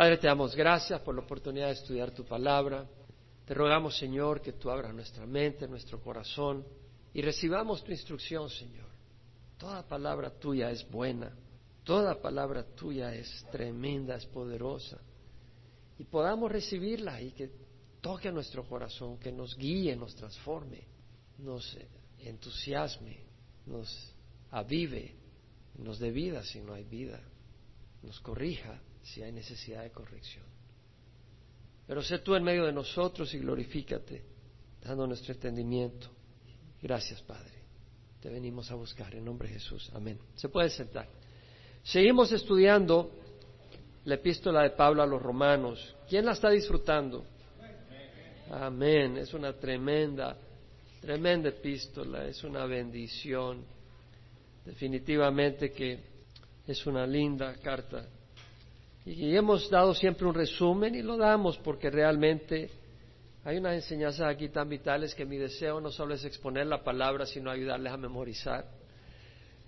Padre, te damos gracias por la oportunidad de estudiar tu palabra. Te rogamos, Señor, que tú abras nuestra mente, nuestro corazón y recibamos tu instrucción, Señor. Toda palabra tuya es buena, toda palabra tuya es tremenda, es poderosa. Y podamos recibirla y que toque nuestro corazón, que nos guíe, nos transforme, nos entusiasme, nos avive, nos dé vida si no hay vida, nos corrija si hay necesidad de corrección. Pero sé tú en medio de nosotros y glorifícate, dando nuestro entendimiento. Gracias, Padre. Te venimos a buscar en nombre de Jesús. Amén. Se puede sentar. Seguimos estudiando la epístola de Pablo a los romanos. ¿Quién la está disfrutando? Amén. Es una tremenda, tremenda epístola, es una bendición. Definitivamente que es una linda carta. Y hemos dado siempre un resumen y lo damos porque realmente hay unas enseñanzas aquí tan vitales que mi deseo no solo es exponer la palabra, sino ayudarles a memorizar.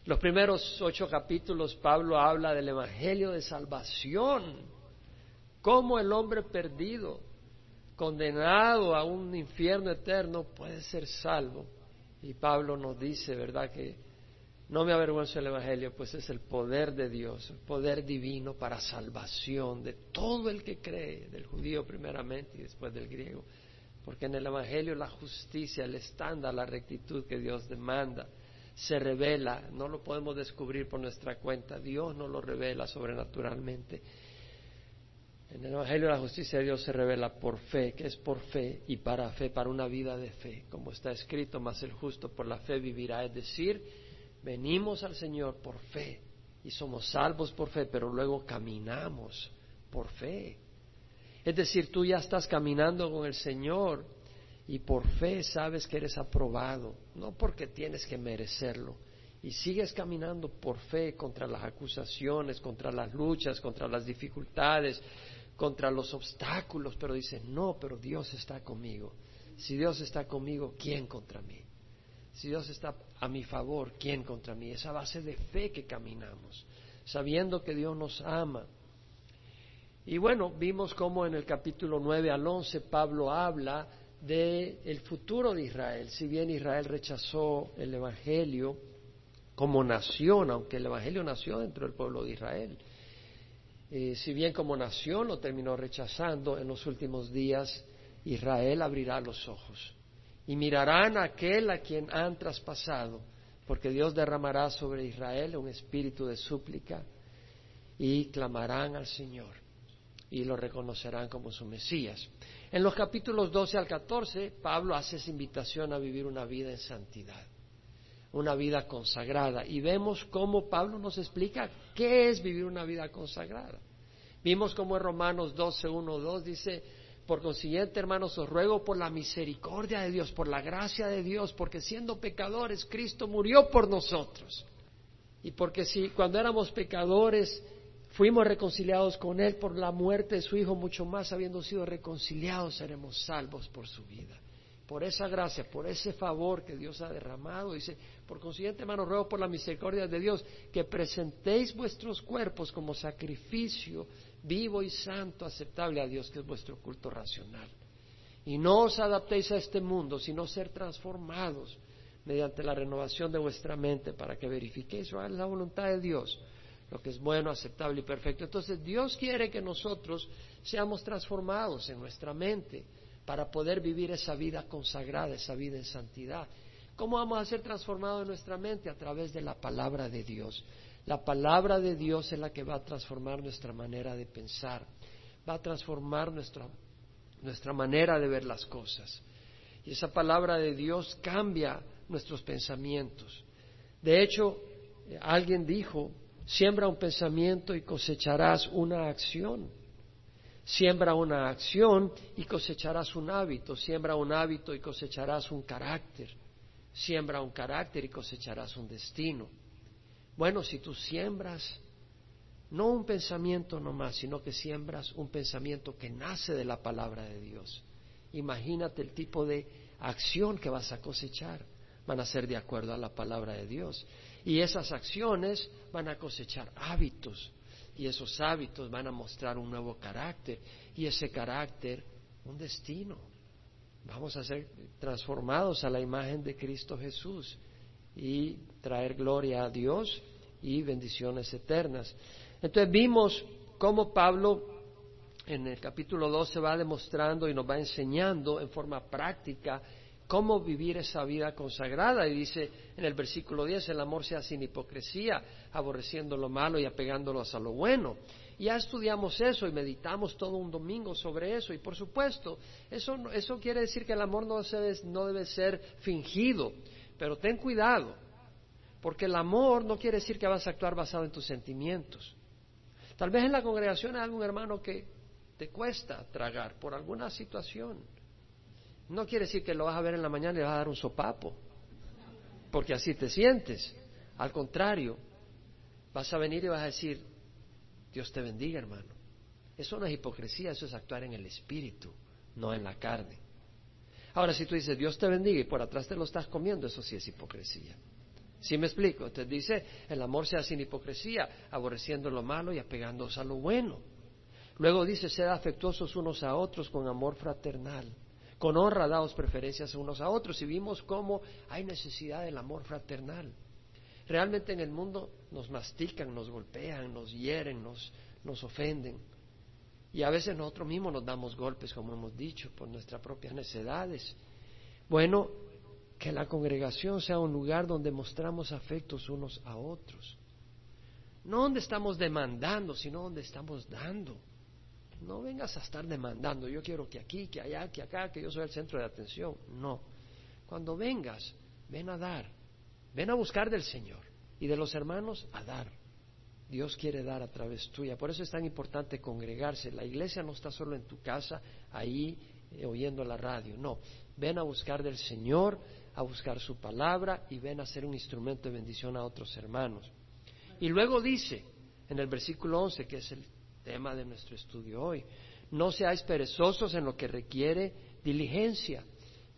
Los primeros ocho capítulos Pablo habla del Evangelio de salvación, cómo el hombre perdido, condenado a un infierno eterno, puede ser salvo. Y Pablo nos dice, ¿verdad?, que no me avergüenzo del Evangelio, pues es el poder de Dios, el poder divino para salvación de todo el que cree, del judío primeramente y después del griego. Porque en el Evangelio la justicia, el estándar, la rectitud que Dios demanda, se revela, no lo podemos descubrir por nuestra cuenta, Dios no lo revela sobrenaturalmente. En el Evangelio la justicia de Dios se revela por fe, que es por fe y para fe, para una vida de fe, como está escrito, más el justo por la fe vivirá, es decir, venimos al Señor por fe y somos salvos por fe, pero luego caminamos por fe. Es decir, tú ya estás caminando con el Señor y por fe sabes que eres aprobado, no porque tienes que merecerlo. Y sigues caminando por fe contra las acusaciones, contra las luchas, contra las dificultades, contra los obstáculos, pero dices, no, pero Dios está conmigo. Si Dios está conmigo, ¿quién contra mí? Si Dios está a mi favor, ¿quién contra mí? Esa base de fe que caminamos, sabiendo que Dios nos ama. Y bueno, vimos cómo en el capítulo 9 al 11 Pablo habla del el futuro de Israel. Si bien Israel rechazó el Evangelio como nación, aunque el Evangelio nació dentro del pueblo de Israel, eh, si bien como nación lo terminó rechazando, en los últimos días Israel abrirá los ojos y mirarán a aquel a quien han traspasado, porque Dios derramará sobre Israel un espíritu de súplica y clamarán al Señor y lo reconocerán como su Mesías. En los capítulos 12 al 14, Pablo hace esa invitación a vivir una vida en santidad, una vida consagrada. Y vemos cómo Pablo nos explica qué es vivir una vida consagrada. Vimos cómo en Romanos 12, 1, 2 dice, por consiguiente, hermanos, os ruego por la misericordia de Dios, por la gracia de Dios, porque siendo pecadores, Cristo murió por nosotros. Y porque si cuando éramos pecadores fuimos reconciliados con Él por la muerte de su Hijo, mucho más habiendo sido reconciliados, seremos salvos por su vida. Por esa gracia, por ese favor que Dios ha derramado, dice, por consiguiente, hermanos, ruego por la misericordia de Dios que presentéis vuestros cuerpos como sacrificio vivo y santo, aceptable a Dios, que es vuestro culto racional. Y no os adaptéis a este mundo, sino ser transformados mediante la renovación de vuestra mente para que verifiquéis la voluntad de Dios, lo que es bueno, aceptable y perfecto. Entonces Dios quiere que nosotros seamos transformados en nuestra mente para poder vivir esa vida consagrada, esa vida en santidad. ¿Cómo vamos a ser transformados en nuestra mente? A través de la palabra de Dios. La palabra de Dios es la que va a transformar nuestra manera de pensar, va a transformar nuestra, nuestra manera de ver las cosas. Y esa palabra de Dios cambia nuestros pensamientos. De hecho, alguien dijo, siembra un pensamiento y cosecharás una acción. Siembra una acción y cosecharás un hábito. Siembra un hábito y cosecharás un carácter. Siembra un carácter y cosecharás un destino. Bueno, si tú siembras no un pensamiento nomás, sino que siembras un pensamiento que nace de la palabra de Dios. Imagínate el tipo de acción que vas a cosechar. Van a ser de acuerdo a la palabra de Dios. Y esas acciones van a cosechar hábitos. Y esos hábitos van a mostrar un nuevo carácter y ese carácter un destino. Vamos a ser transformados a la imagen de Cristo Jesús y traer gloria a Dios y bendiciones eternas. Entonces vimos cómo Pablo en el capítulo 12 va demostrando y nos va enseñando en forma práctica cómo vivir esa vida consagrada. Y dice en el versículo 10, el amor sea sin hipocresía, aborreciendo lo malo y apegándolos a lo bueno. Ya estudiamos eso y meditamos todo un domingo sobre eso. Y por supuesto, eso, eso quiere decir que el amor no, no debe ser fingido. Pero ten cuidado, porque el amor no quiere decir que vas a actuar basado en tus sentimientos. Tal vez en la congregación hay algún hermano que te cuesta tragar por alguna situación. No quiere decir que lo vas a ver en la mañana y le vas a dar un sopapo, porque así te sientes. Al contrario, vas a venir y vas a decir, Dios te bendiga, hermano. Eso no es hipocresía, eso es actuar en el espíritu, no en la carne. Ahora, si tú dices, Dios te bendiga y por atrás te lo estás comiendo, eso sí es hipocresía. ¿Sí me explico? Entonces dice, el amor sea sin hipocresía, aborreciendo lo malo y apegándose a lo bueno. Luego dice, sed afectuosos unos a otros con amor fraternal. Con honra daos preferencias unos a otros y vimos cómo hay necesidad del amor fraternal. Realmente en el mundo nos mastican, nos golpean, nos hieren, nos, nos ofenden. Y a veces nosotros mismos nos damos golpes, como hemos dicho, por nuestras propias necedades. Bueno, que la congregación sea un lugar donde mostramos afectos unos a otros. No donde estamos demandando, sino donde estamos dando. No vengas a estar demandando, yo quiero que aquí, que allá, que acá, que yo soy el centro de atención. No. Cuando vengas, ven a dar. Ven a buscar del Señor y de los hermanos a dar. Dios quiere dar a través tuya. Por eso es tan importante congregarse. La iglesia no está solo en tu casa, ahí eh, oyendo la radio. No, ven a buscar del Señor, a buscar su palabra y ven a ser un instrumento de bendición a otros hermanos. Y luego dice en el versículo 11, que es el tema de nuestro estudio hoy. No seáis perezosos en lo que requiere diligencia,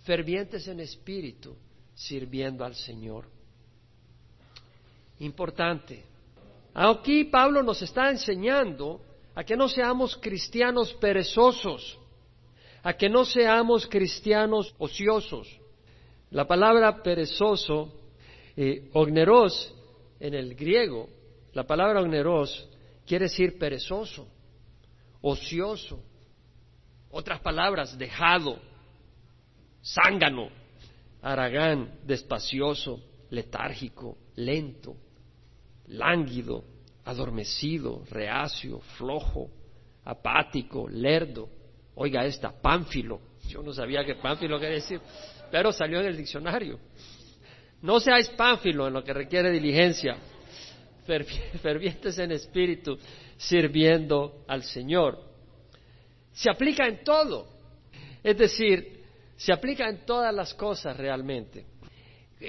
fervientes en espíritu, sirviendo al Señor. Importante. Aquí Pablo nos está enseñando a que no seamos cristianos perezosos, a que no seamos cristianos ociosos. La palabra perezoso, eh, ogneros, en el griego, la palabra ogneros quiere decir perezoso, ocioso. Otras palabras, dejado, zángano, aragán, despacioso, letárgico, lento, lánguido, adormecido, reacio, flojo, apático, lerdo. Oiga esta, pánfilo. Yo no sabía que pánfilo quería decir, pero salió en el diccionario. No seáis pánfilo en lo que requiere diligencia, fervientes en espíritu, sirviendo al Señor. Se aplica en todo, es decir, se aplica en todas las cosas realmente.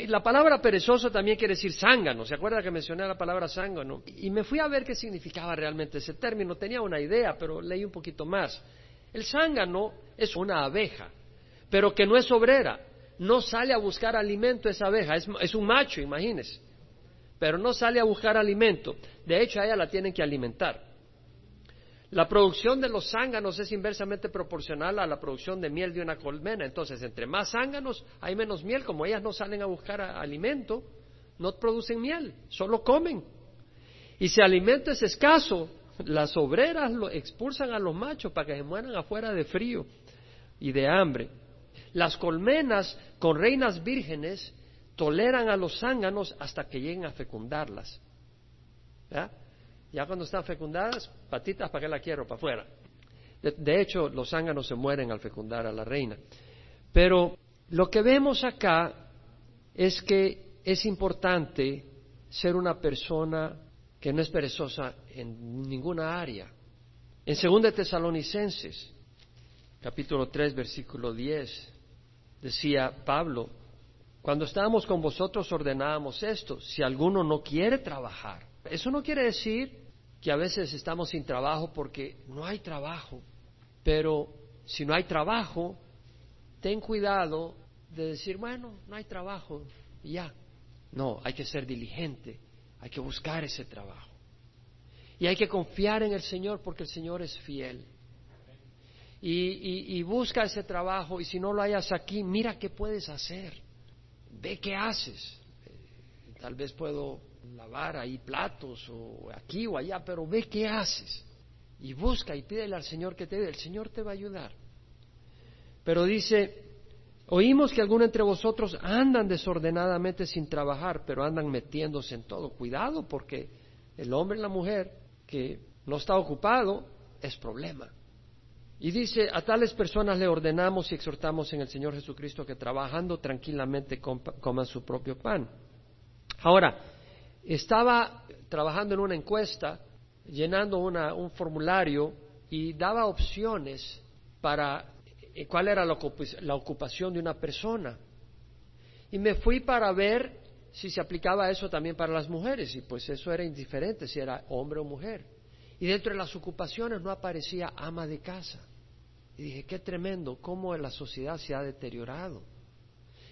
La palabra perezoso también quiere decir zángano. ¿Se acuerda que mencioné la palabra zángano? Y me fui a ver qué significaba realmente ese término. Tenía una idea, pero leí un poquito más. El zángano es una abeja, pero que no es obrera. No sale a buscar alimento esa abeja. Es, un macho, imagínese pero no sale a buscar alimento. De hecho, a ella la tienen que alimentar. La producción de los zánganos es inversamente proporcional a la producción de miel de una colmena. Entonces, entre más zánganos hay menos miel. Como ellas no salen a buscar alimento, no producen miel, solo comen. Y si alimento es escaso, las obreras lo expulsan a los machos para que se mueran afuera de frío y de hambre. Las colmenas con reinas vírgenes toleran a los zánganos hasta que lleguen a fecundarlas. ¿Ya? cuando están fecundadas, patitas, ¿para qué la quiero? Para afuera. De, hecho, los zánganos se mueren al fecundar a la reina. Pero lo que vemos acá es que es importante ser una persona que no es perezosa en ninguna área. En 2 Tesalonicenses, capítulo 3, versículo 10, decía Pablo, cuando estábamos con vosotros ordenábamos esto, si alguno no quiere trabajar. Eso no quiere decir que a veces estamos sin trabajo porque no hay trabajo, pero si no hay trabajo, ten cuidado de decir, bueno, no hay trabajo, y ya. No, hay que ser diligente, hay que buscar ese trabajo. Y hay que confiar en el Señor porque el Señor es fiel. Y, y, busca ese trabajo y si no lo hayas aquí, mira qué puedes hacer. Ve qué haces. Tal vez puedo lavar ahí platos o aquí o allá, pero ve qué haces. Y busca y pídele al Señor que te dé. El Señor te va a ayudar. Pero dice, oímos que algunos entre vosotros andan desordenadamente sin trabajar, pero andan metiéndose en todo. Cuidado porque el hombre y la mujer que no está ocupado es problema. Y dice, a tales personas le ordenamos y exhortamos en el Señor Jesucristo que trabajando tranquilamente coman su propio pan. Ahora, estaba trabajando en una encuesta, llenando un formulario y daba opciones para eh, cuál era la ocupación de una persona. Y me fui para ver si se aplicaba eso también para las mujeres, y pues eso era indiferente si era hombre o mujer. Y dentro de las ocupaciones no aparecía ama de casa. Y dije, qué tremendo, cómo la sociedad se ha deteriorado.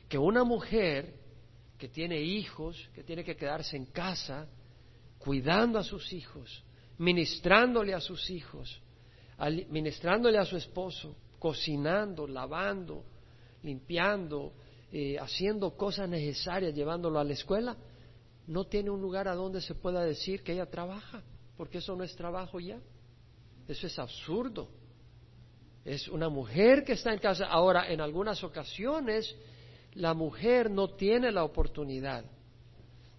Que una mujer que tiene hijos, que tiene que quedarse en casa, cuidando a sus hijos, ministrándole a sus hijos, ministrándole a su esposo, cocinando, lavando, limpiando, eh, haciendo cosas necesarias, llevándolo a la escuela, no tiene un lugar a donde se pueda decir que ella trabaja porque eso no es trabajo ya. Eso es absurdo. Es una mujer que está en casa. Ahora, en algunas ocasiones, la mujer no tiene la oportunidad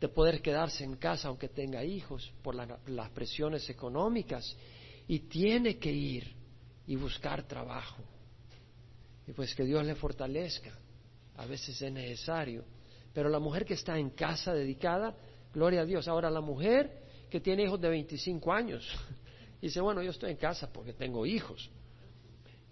de poder quedarse en casa aunque tenga hijos por las presiones económicas y tiene que ir y buscar trabajo. Y pues que Dios le fortalezca. A veces es necesario. Pero la mujer que está en casa dedicada, gloria a Dios. Ahora la mujer que tiene hijos de 25 años. dice, bueno, yo estoy en casa porque tengo hijos.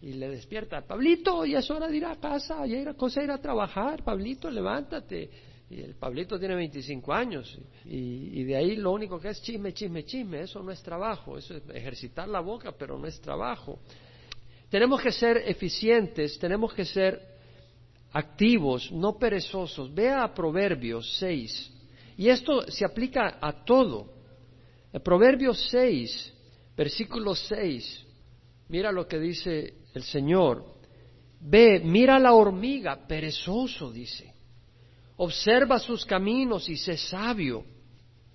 Y le despierta, Pablito, ya es hora de ir a casa, ya era cosa ir a trabajar, Pablito, levántate. Y el Pablito tiene 25 años. Y, y, de ahí lo único que es chisme, chisme, chisme. Eso no es trabajo. Eso es ejercitar la boca, pero no es trabajo. Tenemos que ser eficientes, tenemos que ser activos, no perezosos. Vea a Proverbios 6. Y esto se aplica a todo. El Proverbio 6, versículo 6, mira lo que dice el Señor. Ve, mira la hormiga, perezoso, dice. Observa sus caminos y sé sabio,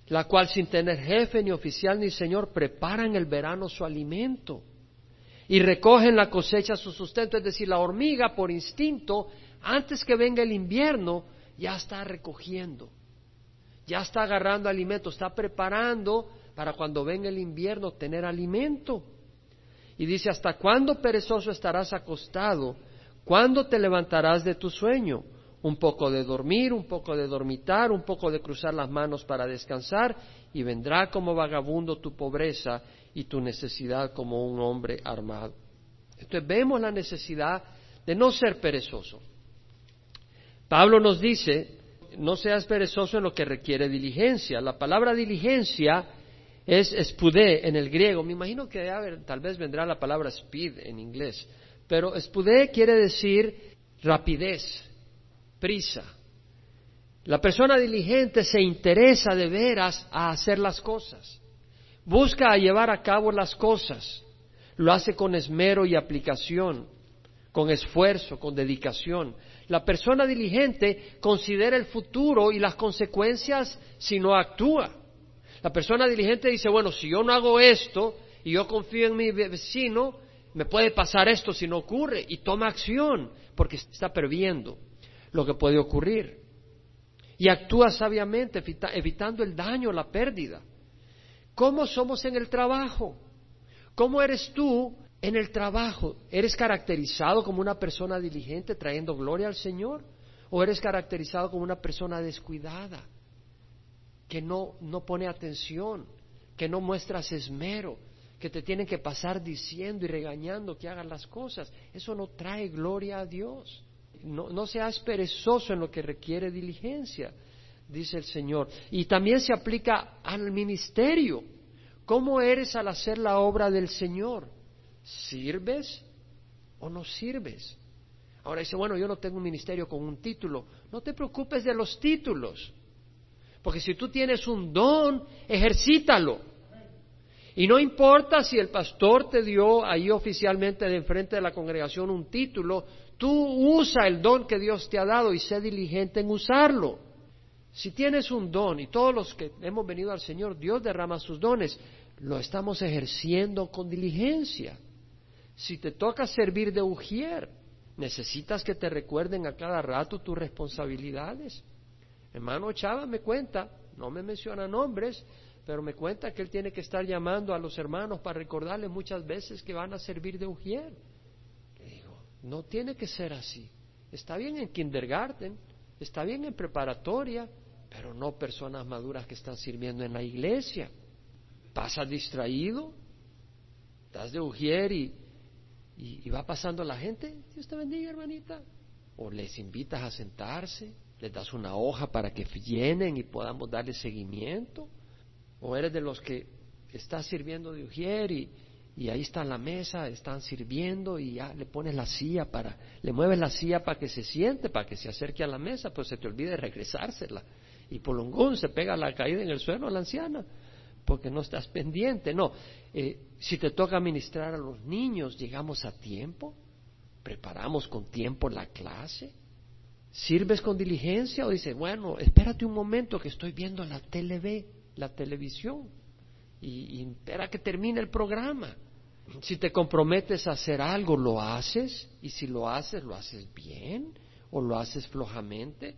la cual sin tener jefe, ni oficial, ni señor, prepara en el verano su alimento y recoge en la cosecha su sustento. Es decir, la hormiga por instinto, antes que venga el invierno, ya está recogiendo, ya está agarrando alimento, está preparando para cuando venga el invierno tener alimento. Y dice, ¿hasta cuándo perezoso estarás acostado? ¿Cuándo te levantarás de tu sueño? Un poco de dormir, un poco de dormitar, un poco de cruzar las manos para descansar, y vendrá como vagabundo tu pobreza y tu necesidad como un hombre armado. Entonces vemos la necesidad de no ser perezoso. Pablo nos dice, no seas perezoso en lo que requiere diligencia. La palabra diligencia es spudé en el griego. Me imagino que tal vez vendrá la palabra speed en inglés. Pero spudé quiere decir rapidez, prisa. La persona diligente se interesa de veras a hacer las cosas. Busca llevar a cabo las cosas. Lo hace con esmero y aplicación, con esfuerzo, con dedicación. La persona diligente considera el futuro y las consecuencias si no actúa. La persona diligente dice, bueno, si yo no hago esto y yo confío en mi vecino, me puede pasar esto si no ocurre y toma acción porque está previendo lo que puede ocurrir. Y actúa sabiamente evitando el daño, la pérdida. ¿Cómo somos en el trabajo? ¿Cómo eres tú en el trabajo? ¿Eres caracterizado como una persona diligente trayendo gloria al Señor? ¿O eres caracterizado como una persona descuidada? Que no, no pone atención, que no muestras esmero, que te tienen que pasar diciendo y regañando que hagas las cosas. Eso no trae gloria a Dios. No, no seas perezoso en lo que requiere diligencia, dice el Señor. Y también se aplica al ministerio. ¿Cómo eres al hacer la obra del Señor? ¿Sirves o no sirves? Ahora dice, bueno, yo no tengo un ministerio con un título. No te preocupes de los títulos. Porque si tú tienes un don, ejercítalo. Y no importa si el pastor te dio ahí oficialmente de enfrente de la congregación un título, tú usa el don que Dios te ha dado y sé diligente en usarlo. Si tienes un don, y todos los que hemos venido al Señor, Dios derrama sus dones, lo estamos ejerciendo con diligencia. Si te toca servir de ujier, necesitas que te recuerden a cada rato tus responsabilidades. Hermano Chava me cuenta, no me menciona nombres, pero me cuenta que él tiene que estar llamando a los hermanos para recordarles muchas veces que van a servir de ujier. Le digo, no tiene que ser así. Está bien en kindergarten, está bien en preparatoria, pero no personas maduras que están sirviendo en la iglesia. Pasas distraído, estás de ujier y, y, va pasando la gente, Dios te bendiga hermanita, o les invitas a sentarse, les das una hoja para que llenen y podamos darle seguimiento, o eres de los que estás sirviendo de ujier y, ahí está la mesa, están sirviendo y ya le pones la silla para, le mueves la silla para que se siente, para que se acerque a la mesa, pues se te olvide regresársela. Y un se pega la caída en el suelo a la anciana, porque no estás pendiente. No, eh, si te toca ministrar a los niños, llegamos a tiempo, preparamos con tiempo la clase, sirves con diligencia o dices, bueno, espérate un momento que estoy viendo la TV, la televisión, y, y espera que termine el programa. Si te comprometes a hacer algo, lo haces, y si lo haces, lo haces bien o lo haces flojamente.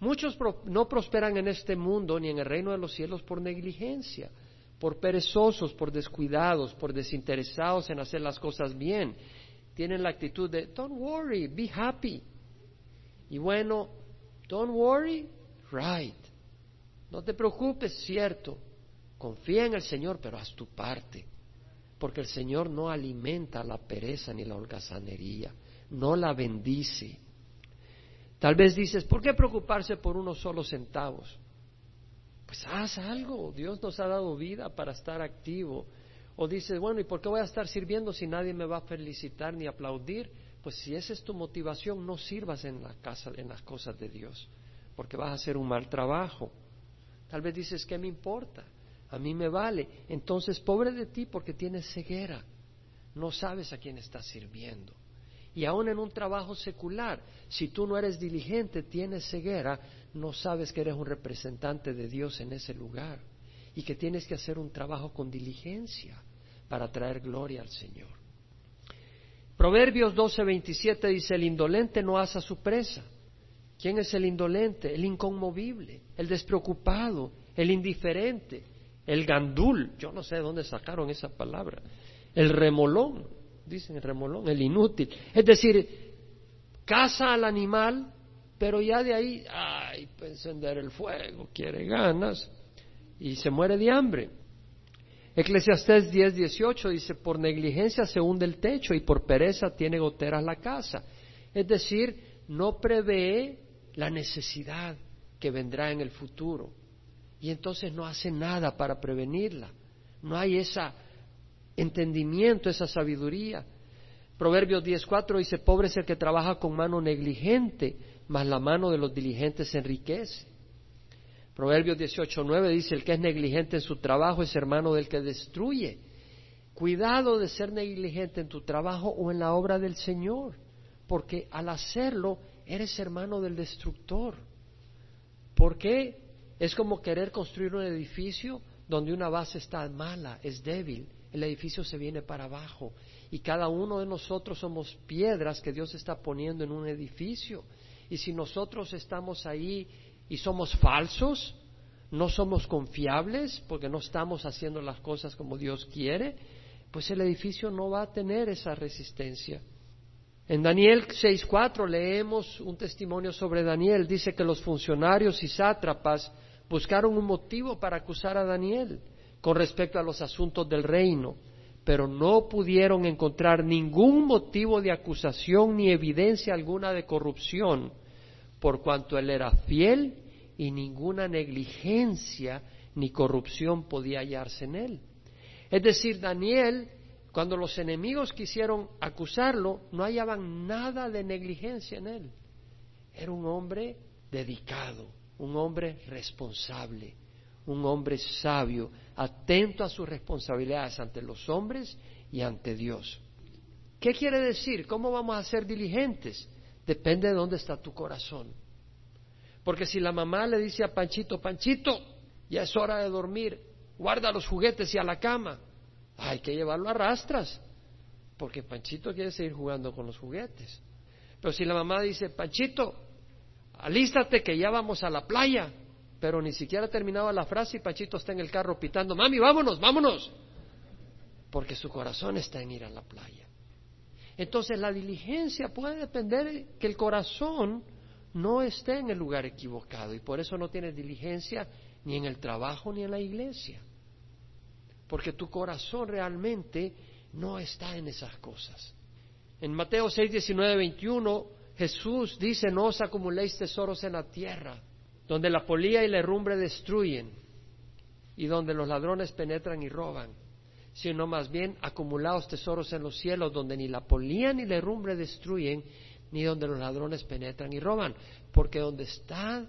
Muchos no prosperan en este mundo ni en el reino de los cielos por negligencia, por perezosos, por descuidados, por desinteresados en hacer las cosas bien. Tienen la actitud de, don't worry, be happy. Y bueno, don't worry, right. No te preocupes, cierto. Confía en el Señor, pero haz tu parte. Porque el Señor no alimenta la pereza ni la holgazanería, no la bendice. Tal vez dices, ¿por qué preocuparse por unos solos centavos? Pues haz algo, Dios nos ha dado vida para estar activo. O dices, bueno, ¿y por qué voy a estar sirviendo si nadie me va a felicitar ni aplaudir? Pues si esa es tu motivación, no sirvas en la casa, en las cosas de Dios, porque vas a hacer un mal trabajo. Tal vez dices, ¿qué me importa? A mí me vale. Entonces, pobre de ti porque tienes ceguera. No sabes a quién estás sirviendo. Y aún en un trabajo secular, si tú no eres diligente, tienes ceguera, no sabes que eres un representante de Dios en ese lugar y que tienes que hacer un trabajo con diligencia para traer gloria al Señor. Proverbios 12:27 dice, el indolente no asa su presa. ¿Quién es el indolente? El inconmovible, el despreocupado, el indiferente, el gandul, yo no sé de dónde sacaron esa palabra, el remolón, dicen el remolón, el inútil. Es decir, caza al animal, pero ya de ahí, ay, para encender el fuego, quiere ganas y se muere de hambre. Eclesiastés 10, 18 dice, por negligencia se hunde el techo y por pereza tiene goteras la casa. Es decir, no prevé la necesidad que vendrá en el futuro y entonces no hace nada para prevenirla. No hay esa entendimiento, esa sabiduría. Proverbios 10.4 dice, pobre es el que trabaja con mano negligente, mas la mano de los diligentes se enriquece. Proverbios 18.9 dice, el que es negligente en su trabajo es hermano del que destruye. Cuidado de ser negligente en tu trabajo o en la obra del Señor, porque al hacerlo eres hermano del destructor. ¿Por qué? Es como querer construir un edificio donde una base está mala, es débil, el edificio se viene para abajo. Y cada uno de nosotros somos piedras que Dios está poniendo en un edificio. Y si nosotros estamos ahí y somos falsos, no somos confiables porque no estamos haciendo las cosas como Dios quiere, pues el edificio no va a tener esa resistencia. En Daniel 6.4 leemos un testimonio sobre Daniel. Dice que los funcionarios y sátrapas buscaron un motivo para acusar a Daniel con respecto a los asuntos del reino, pero no pudieron encontrar ningún motivo de acusación ni evidencia alguna de corrupción, por cuanto él era fiel y ninguna negligencia ni corrupción podía hallarse en él. Es decir, Daniel, cuando los enemigos quisieron acusarlo, no hallaban nada de negligencia en él. Era un hombre dedicado, un hombre responsable, un hombre sabio, atento a sus responsabilidades ante los hombres y ante Dios. ¿Qué quiere decir? ¿Cómo vamos a ser diligentes? Depende de dónde está tu corazón. Porque si la mamá le dice a Panchito, Panchito, ya es hora de dormir, guarda los juguetes y a la cama, hay que llevarlo a rastras, porque Panchito quiere seguir jugando con los juguetes. Pero si la mamá dice, Panchito, alístate que ya vamos a la playa, pero ni siquiera terminaba la frase y Panchito está en el carro pitando, mami, vámonos, vámonos, porque su corazón está en ir a la playa. Entonces la diligencia puede depender de que el corazón no esté en el lugar equivocado y por eso no tienes diligencia ni en el trabajo ni en la iglesia. Porque tu corazón realmente no está en esas cosas. En Mateo 6, 19, 21, Jesús dice, no os acumuléis tesoros en la tierra, donde la polía y la herrumbre destruyen y donde los ladrones penetran y roban, sino más bien acumulaos tesoros en los cielos, donde ni la polía ni la herrumbre destruyen ni donde los ladrones penetran y roban, porque donde está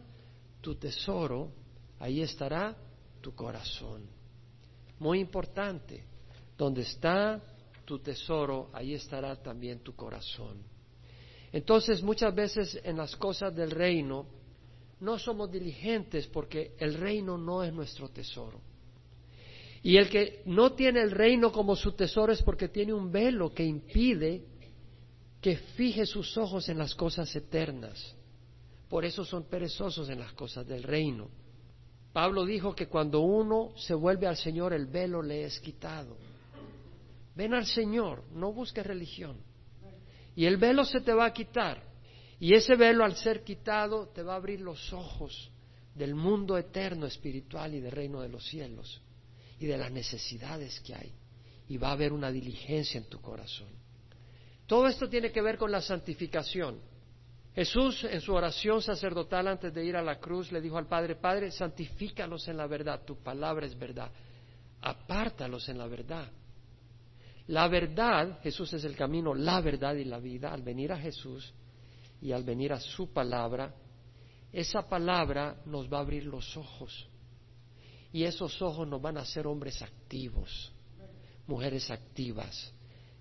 tu tesoro, ahí estará tu corazón. Muy importante, donde está tu tesoro, ahí estará también tu corazón. Entonces, muchas veces en las cosas del reino, no somos diligentes porque el reino no es nuestro tesoro. Y el que no tiene el reino como su tesoro es porque tiene un velo que impide que fije sus ojos en las cosas eternas. Por eso son perezosos en las cosas del reino. Pablo dijo que cuando uno se vuelve al Señor, el velo le es quitado. Ven al Señor, no busques religión. Y el velo se te va a quitar. Y ese velo al ser quitado te va a abrir los ojos del mundo eterno espiritual y del reino de los cielos y de las necesidades que hay. Y va a haber una diligencia en tu corazón. Todo esto tiene que ver con la santificación. Jesús en su oración sacerdotal antes de ir a la cruz le dijo al Padre, Padre, santifícalos en la verdad, tu palabra es verdad, apártalos en la verdad. La verdad, Jesús es el camino, la verdad y la vida. Al venir a Jesús y al venir a su palabra, esa palabra nos va a abrir los ojos. Y esos ojos nos van a hacer hombres activos, mujeres activas,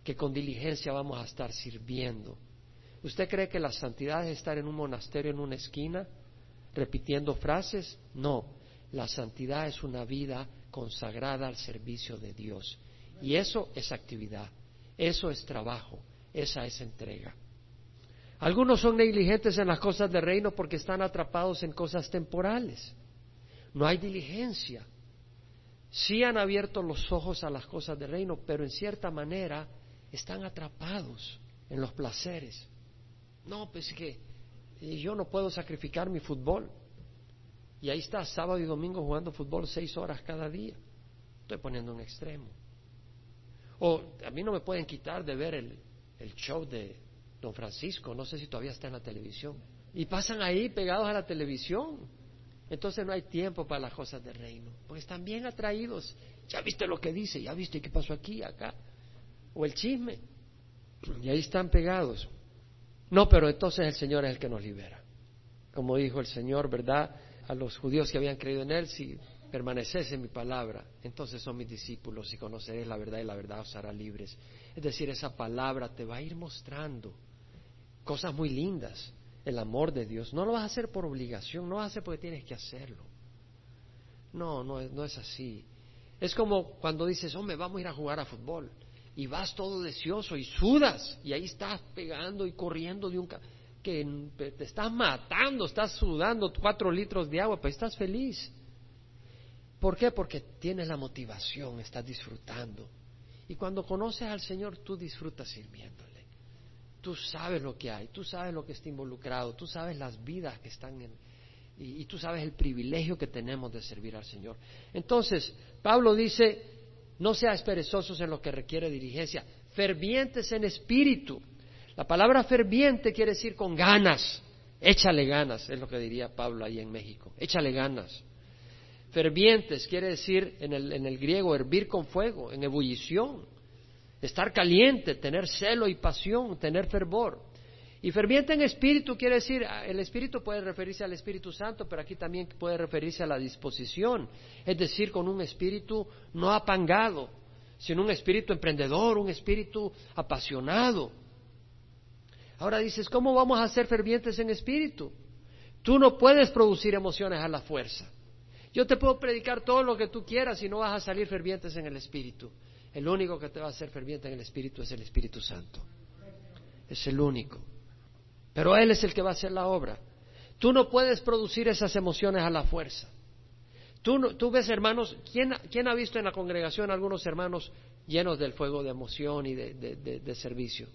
que con diligencia vamos a estar sirviendo. ¿Usted cree que la santidad es estar en un monasterio en una esquina repitiendo frases? No, la santidad es una vida consagrada al servicio de Dios. Y eso es actividad, eso es trabajo, esa es entrega. Algunos son negligentes en las cosas del reino porque están atrapados en cosas temporales. No hay diligencia. Sí han abierto los ojos a las cosas del reino, pero en cierta manera están atrapados en los placeres. No, pues que yo no puedo sacrificar mi fútbol. Y ahí está, sábado y domingo jugando fútbol seis horas cada día. Estoy poniendo un extremo. O a mí no me pueden quitar de ver el, el show de Don Francisco, no sé si todavía está en la televisión. Y pasan ahí pegados a la televisión. Entonces no hay tiempo para las cosas del reino, porque están bien atraídos. Ya viste lo que dice, ya viste qué pasó aquí, acá o el chisme. Y ahí están pegados. No, pero entonces el Señor es el que nos libera. Como dijo el Señor, ¿verdad? A los judíos que habían creído en Él, si permaneces en mi palabra, entonces son mis discípulos y conoceréis la verdad y la verdad os hará libres. Es decir, esa palabra te va a ir mostrando cosas muy lindas, el amor de Dios. No lo vas a hacer por obligación, no lo vas a hacer porque tienes que hacerlo. No, no, no es así. Es como cuando dices, hombre, vamos a ir a jugar a fútbol y vas todo deseoso y sudas y ahí estás pegando y corriendo de un que te estás matando, estás sudando cuatro litros de agua, pero estás feliz. ¿Por qué? Porque tienes la motivación, estás disfrutando. Y cuando conoces al Señor, tú disfrutas sirviéndole. Tú sabes lo que hay, tú sabes lo que está involucrado, tú sabes las vidas que están en... Y, y tú sabes el privilegio que tenemos de servir al Señor. Entonces, Pablo dice, no seas perezosos en lo que requiere diligencia, fervientes en espíritu. La palabra ferviente quiere decir con ganas, échale ganas, es lo que diría Pablo ahí en México, échale ganas. Fervientes quiere decir en el, en el griego hervir con fuego, en ebullición, estar caliente, tener celo y pasión, tener fervor. Y ferviente en espíritu quiere decir, ah, el espíritu puede referirse al Espíritu Santo, pero aquí también puede referirse a la disposición, es decir, con un espíritu no apangado, sino un espíritu emprendedor, un espíritu apasionado. Ahora dices, ¿cómo vamos a ser fervientes en espíritu? Tú no puedes producir emociones a la fuerza. Yo te puedo predicar todo lo que tú quieras y no vas a salir fervientes en el espíritu. El único que te va a hacer ferviente en el espíritu es el Espíritu Santo. Es el único. Pero Él es el que va a hacer la obra. Tú no puedes producir esas emociones a la fuerza. Tú, tú ves hermanos, ¿quién, ¿quién, ha visto en la congregación algunos hermanos llenos del fuego de emoción y de, de servicio?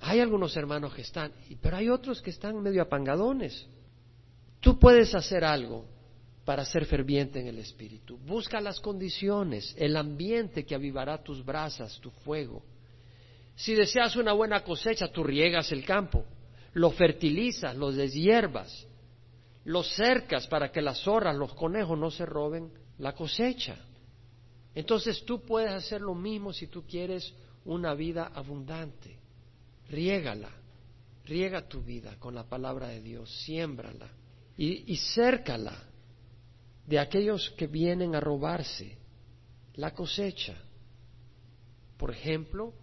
Hay algunos hermanos que están, pero hay otros que están medio apangadones. Tú puedes hacer algo para ser ferviente en el Espíritu. Busca las condiciones, el ambiente que avivará tus brasas, tu fuego. Si deseas una buena cosecha, tú riegas el campo, lo fertilizas, lo deshierbas, lo cercas para que las zorras, los conejos no se roben la cosecha. Entonces tú puedes hacer lo mismo si tú quieres una vida abundante. Riégala, riega tu vida con la palabra de Dios, siémbrala y, y cércala de aquellos que vienen a robarse la cosecha. Por ejemplo,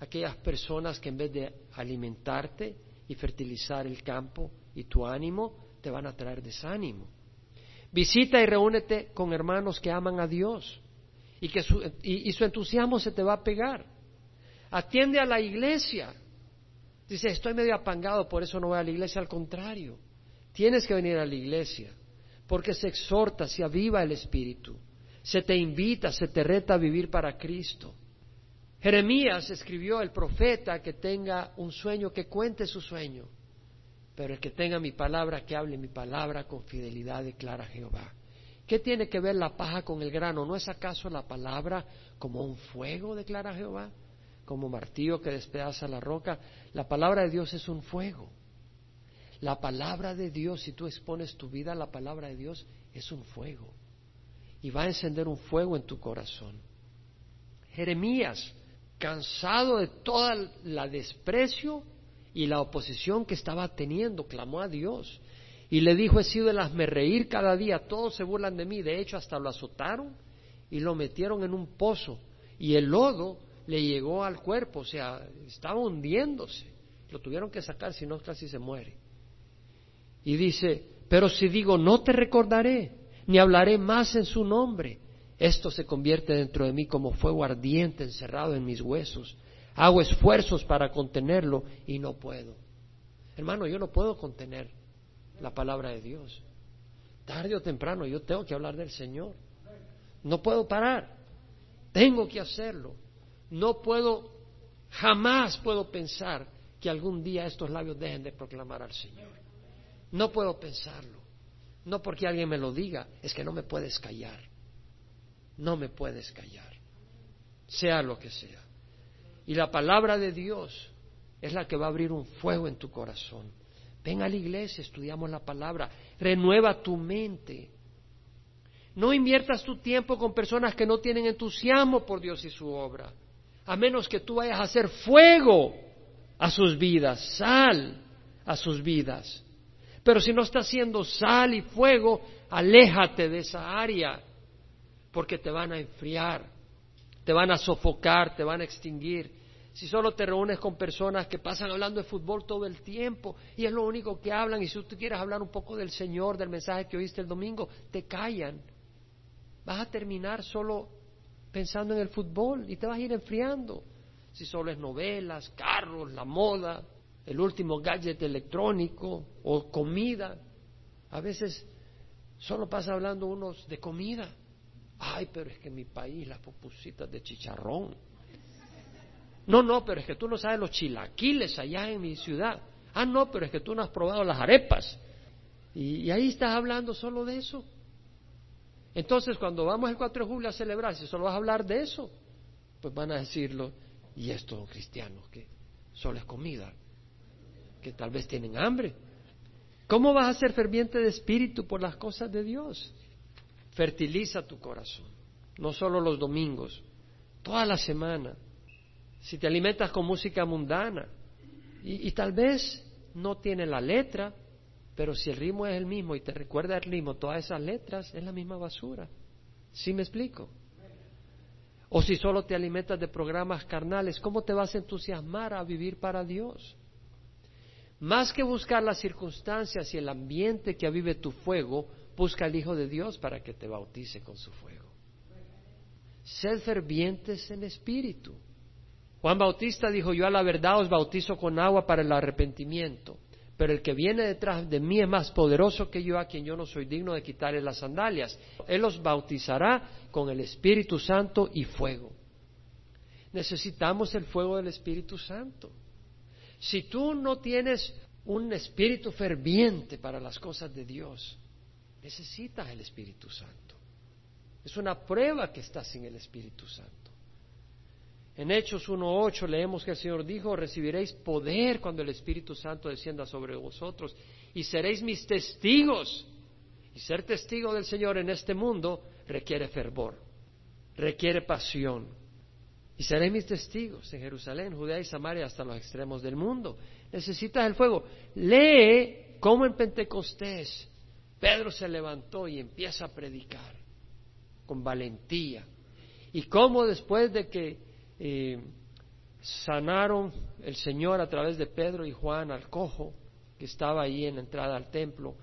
aquellas personas que en vez de alimentarte y fertilizar el campo y tu ánimo, te van a traer desánimo. Visita y reúnete con hermanos que aman a Dios y que su, y su entusiasmo se te va a pegar. Atiende a la iglesia. Dice, estoy medio apangado, por eso no voy a la iglesia. Al contrario, tienes que venir a la iglesia porque se exhorta, se aviva el espíritu, se te invita, se te reta a vivir para Cristo. Jeremías escribió el profeta que tenga un sueño, que cuente su sueño, pero el que tenga mi palabra, que hable mi palabra con fidelidad, declara Jehová. ¿Qué tiene que ver la paja con el grano? ¿No es acaso la palabra como un fuego, declara Jehová? Como martillo que despedaza la roca. La palabra de Dios es un fuego. La palabra de Dios, si tú expones tu vida a la palabra de Dios, es un fuego. Y va a encender un fuego en tu corazón. Jeremías, cansado de toda la desprecio y la oposición que estaba teniendo, clamó a Dios y le dijo, he sido el hazme reír cada día, todos se burlan de mí, de hecho hasta lo azotaron y lo metieron en un pozo y el lodo le llegó al cuerpo, o sea, estaba hundiéndose, lo tuvieron que sacar, si no casi se muere. Y dice, pero si digo, no te recordaré, ni hablaré más en su nombre, esto se convierte dentro de mí como fuego ardiente encerrado en mis huesos. Hago esfuerzos para contenerlo y no puedo. Hermano, yo no puedo contener la palabra de Dios. Tarde o temprano yo tengo que hablar del Señor. No puedo parar. Tengo que hacerlo. No puedo, jamás puedo pensar que algún día estos labios dejen de proclamar al Señor. No puedo pensarlo. No porque alguien me lo diga, es que no me puedes callar. No me puedes callar. Sea lo que sea. Y la palabra de Dios es la que va a abrir un fuego en tu corazón. Ven a la iglesia, estudiamos la palabra. Renueva tu mente. No inviertas tu tiempo con personas que no tienen entusiasmo por Dios y su obra. A menos que tú vayas a hacer fuego a sus vidas, sal a sus vidas. Pero si no está haciendo sal y fuego, aléjate de esa área, porque te van a enfriar, te van a sofocar, te van a extinguir. Si solo te reúnes con personas que pasan hablando de fútbol todo el tiempo y es lo único que hablan, y si tú quieres hablar un poco del Señor, del mensaje que oíste el domingo, te callan. Vas a terminar solo pensando en el fútbol y te vas a ir enfriando. Si solo es novelas, carros, la moda, el último gadget electrónico o comida. A veces solo pasa hablando unos de comida. Ay, pero es que en mi país las pupusitas de chicharrón. No, no, pero es que tú no sabes los chilaquiles allá en mi ciudad. Ah, no, pero es que tú no has probado las arepas. Y, ahí estás hablando solo de eso. Entonces, cuando vamos el 4 de julio a celebrar, si solo vas a hablar de eso, pues van a decirlo, y esto, cristianos, que solo es comida que tal vez tienen hambre. ¿Cómo vas a ser ferviente de espíritu por las cosas de Dios? Fertiliza tu corazón, no solo los domingos, toda la semana. Si te alimentas con música mundana Y, tal vez no tiene la letra, pero si el ritmo es el mismo y te recuerda el ritmo, todas esas letras es la misma basura. ¿Sí me explico? O si solo te alimentas de programas carnales, ¿cómo te vas a entusiasmar a vivir para Dios? Más que buscar las circunstancias y el ambiente que avive tu fuego, busca al Hijo de Dios para que te bautice con su fuego. Sed fervientes en espíritu. Juan Bautista dijo, yo a la verdad os bautizo con agua para el arrepentimiento, pero el que viene detrás de mí es más poderoso que yo, a quien yo no soy digno de quitarle las sandalias. Él os bautizará con el Espíritu Santo y fuego. Necesitamos el fuego del Espíritu Santo. Si tú no tienes un espíritu ferviente para las cosas de Dios, necesitas el Espíritu Santo. Es una prueba que estás sin el Espíritu Santo. En Hechos 1.8 leemos que el Señor dijo, recibiréis poder cuando el Espíritu Santo descienda sobre vosotros y seréis mis testigos. Y ser testigo del Señor en este mundo requiere fervor, requiere pasión, y seréis mis testigos en Jerusalén, Judea y Samaria hasta los extremos del mundo. Necesitas el fuego. Lee cómo en Pentecostés Pedro se levantó y empieza a predicar con valentía. Y cómo después de que eh, sanaron el Señor a través de Pedro y Juan al cojo que estaba ahí en la entrada al templo,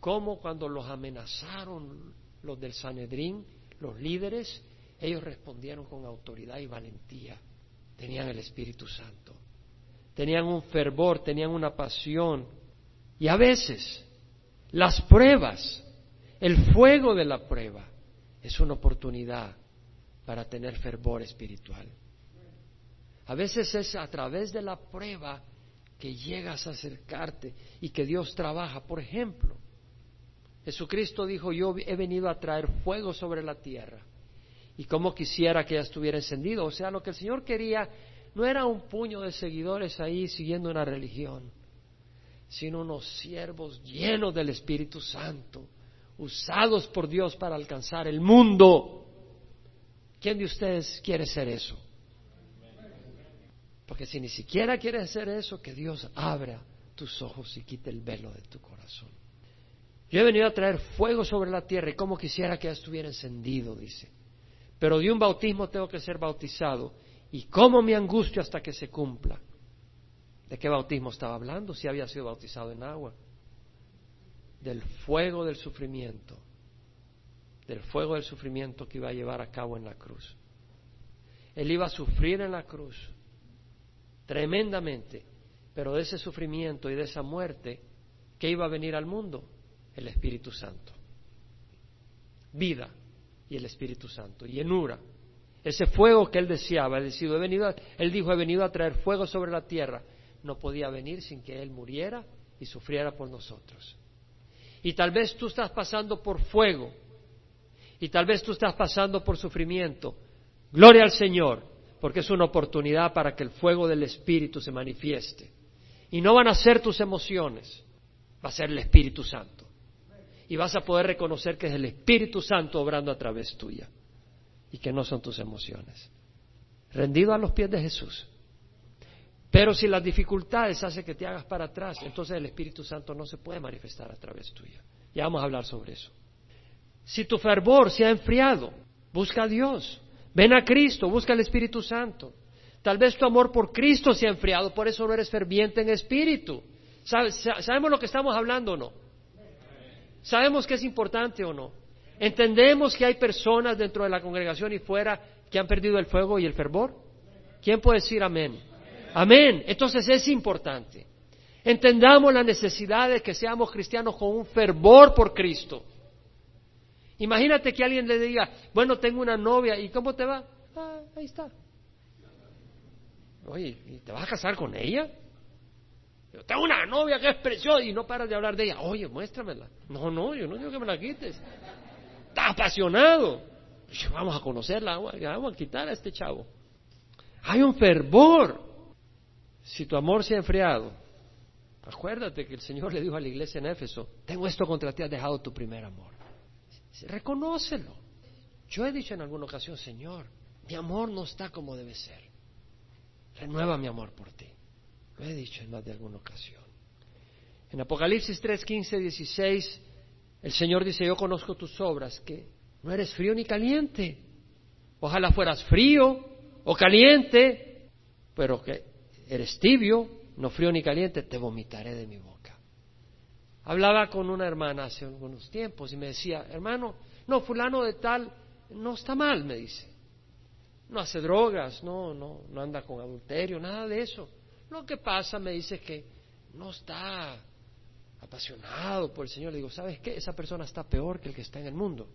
cómo cuando los amenazaron los del Sanedrín, los líderes, ellos respondieron con autoridad y valentía. Tenían el Espíritu Santo. Tenían un fervor, tenían una pasión. Y a veces las pruebas, el fuego de la prueba, es una oportunidad para tener fervor espiritual. A veces es a través de la prueba que llegas a acercarte y que Dios trabaja. Por ejemplo, Jesucristo dijo, yo he venido a traer fuego sobre la tierra y cómo quisiera que ya estuviera encendido. O sea, lo que el Señor quería no era un puño de seguidores ahí siguiendo una religión, sino unos siervos llenos del Espíritu Santo, usados por Dios para alcanzar el mundo. ¿Quién de ustedes quiere ser eso? Porque si ni siquiera quieres hacer eso, que Dios abra tus ojos y quite el velo de tu corazón. Yo he venido a traer fuego sobre la tierra y como quisiera que ya estuviera encendido, dice pero de un bautismo tengo que ser bautizado. ¿Y cómo me angustio hasta que se cumpla? ¿De qué bautismo estaba hablando? Si había sido bautizado en agua. Del fuego del sufrimiento. Del fuego del sufrimiento que iba a llevar a cabo en la cruz. Él iba a sufrir en la cruz tremendamente, pero de ese sufrimiento y de esa muerte, ¿qué iba a venir al mundo? El Espíritu Santo. Vida, y el Espíritu Santo. Y en Ura, ese fuego que él deseaba, él, he venido él dijo, he venido a traer fuego sobre la tierra, no podía venir sin que él muriera y sufriera por nosotros. Y tal vez tú estás pasando por fuego, y tal vez tú estás pasando por sufrimiento. Gloria al Señor, porque es una oportunidad para que el fuego del Espíritu se manifieste. Y no van a ser tus emociones, va a ser el Espíritu Santo y vas a poder reconocer que es el Espíritu Santo obrando a través tuya y que no son tus emociones. Rendido a los pies de Jesús. Pero si las dificultades hacen que te hagas para atrás, entonces el Espíritu Santo no se puede manifestar a través tuya. Ya vamos a hablar sobre eso. Si tu fervor se ha enfriado, busca a Dios. Ven a Cristo, busca al Espíritu Santo. Tal vez tu amor por Cristo se ha enfriado, por eso no eres ferviente en espíritu. ¿Sabemos lo que estamos hablando o no? ¿Sabemos que es importante o no? ¿Entendemos que hay personas dentro de la congregación y fuera que han perdido el fuego y el fervor? ¿Quién puede decir amén? Amén. Entonces es importante. Entendamos la necesidad de que seamos cristianos con un fervor por Cristo. Imagínate que alguien le diga, bueno, tengo una novia, ¿y cómo te va? Ah, ahí está. Oye, ¿y te vas a casar con ella? Tengo una novia que es preciosa y no paras de hablar de ella. Oye, muéstramela. No, no, yo no digo que me la quites. Está apasionado. Vamos a conocerla, vamos a quitar a este chavo. Hay un fervor. Si tu amor se ha enfriado, acuérdate que el Señor le dijo a la iglesia en Éfeso, tengo esto contra ti, has dejado tu primer amor. Reconócelo. Yo he dicho en alguna ocasión, Señor, mi amor no está como debe ser. Renueva mi amor por ti. Lo he dicho en más de alguna ocasión. En Apocalipsis 3, 15, 16, el Señor dice, yo conozco tus obras, que no eres frío ni caliente. Ojalá fueras frío o caliente, pero que eres tibio, no frío ni caliente, te vomitaré de mi boca. Hablaba con una hermana hace algunos tiempos y me decía, hermano, no, fulano de tal, no está mal, me dice. No hace drogas, no, no, no anda con adulterio, nada de eso. Lo que pasa, me dice, que no está apasionado por el Señor. Le digo, ¿sabes qué? Esa persona está peor que el que está en el mundo.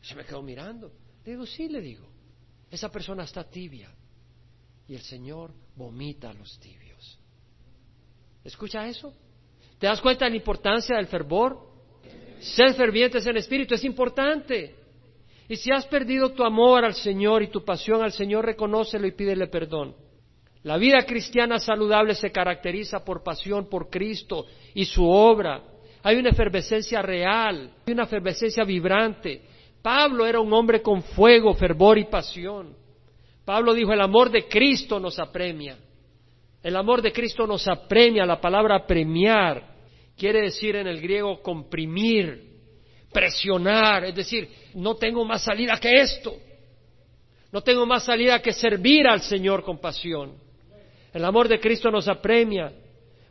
Se me quedó mirando. Le digo, sí, le digo. Esa persona está tibia. Y el Señor vomita a los tibios. ¿Escucha eso? ¿Te das cuenta de la importancia del fervor? Ser fervientes en espíritu es importante. Y si has perdido tu amor al Señor y tu pasión al Señor, reconócelo y pídele perdón. La vida cristiana saludable se caracteriza por pasión por Cristo y su obra. Hay una efervescencia real, hay una efervescencia vibrante. Pablo era un hombre con fuego, fervor y pasión. Pablo dijo, el amor de Cristo nos apremia. El amor de Cristo nos apremia. La palabra premiar quiere decir en el griego comprimir, presionar, es decir, no tengo más salida que esto. No tengo más salida que servir al Señor con pasión. El amor de Cristo nos apremia.